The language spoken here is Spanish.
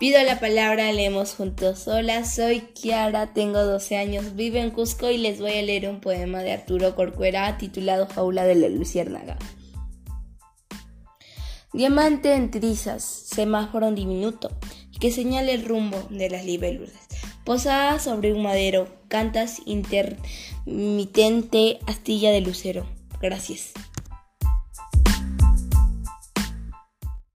Pido la palabra, leemos juntos. Hola, soy Kiara, tengo 12 años, vivo en Cusco y les voy a leer un poema de Arturo Corcuera titulado Jaula de la Luciérnaga. Diamante en trizas, semáforo diminuto, que señala el rumbo de las libélulas. Posada sobre un madero, cantas intermitente astilla de lucero. Gracias.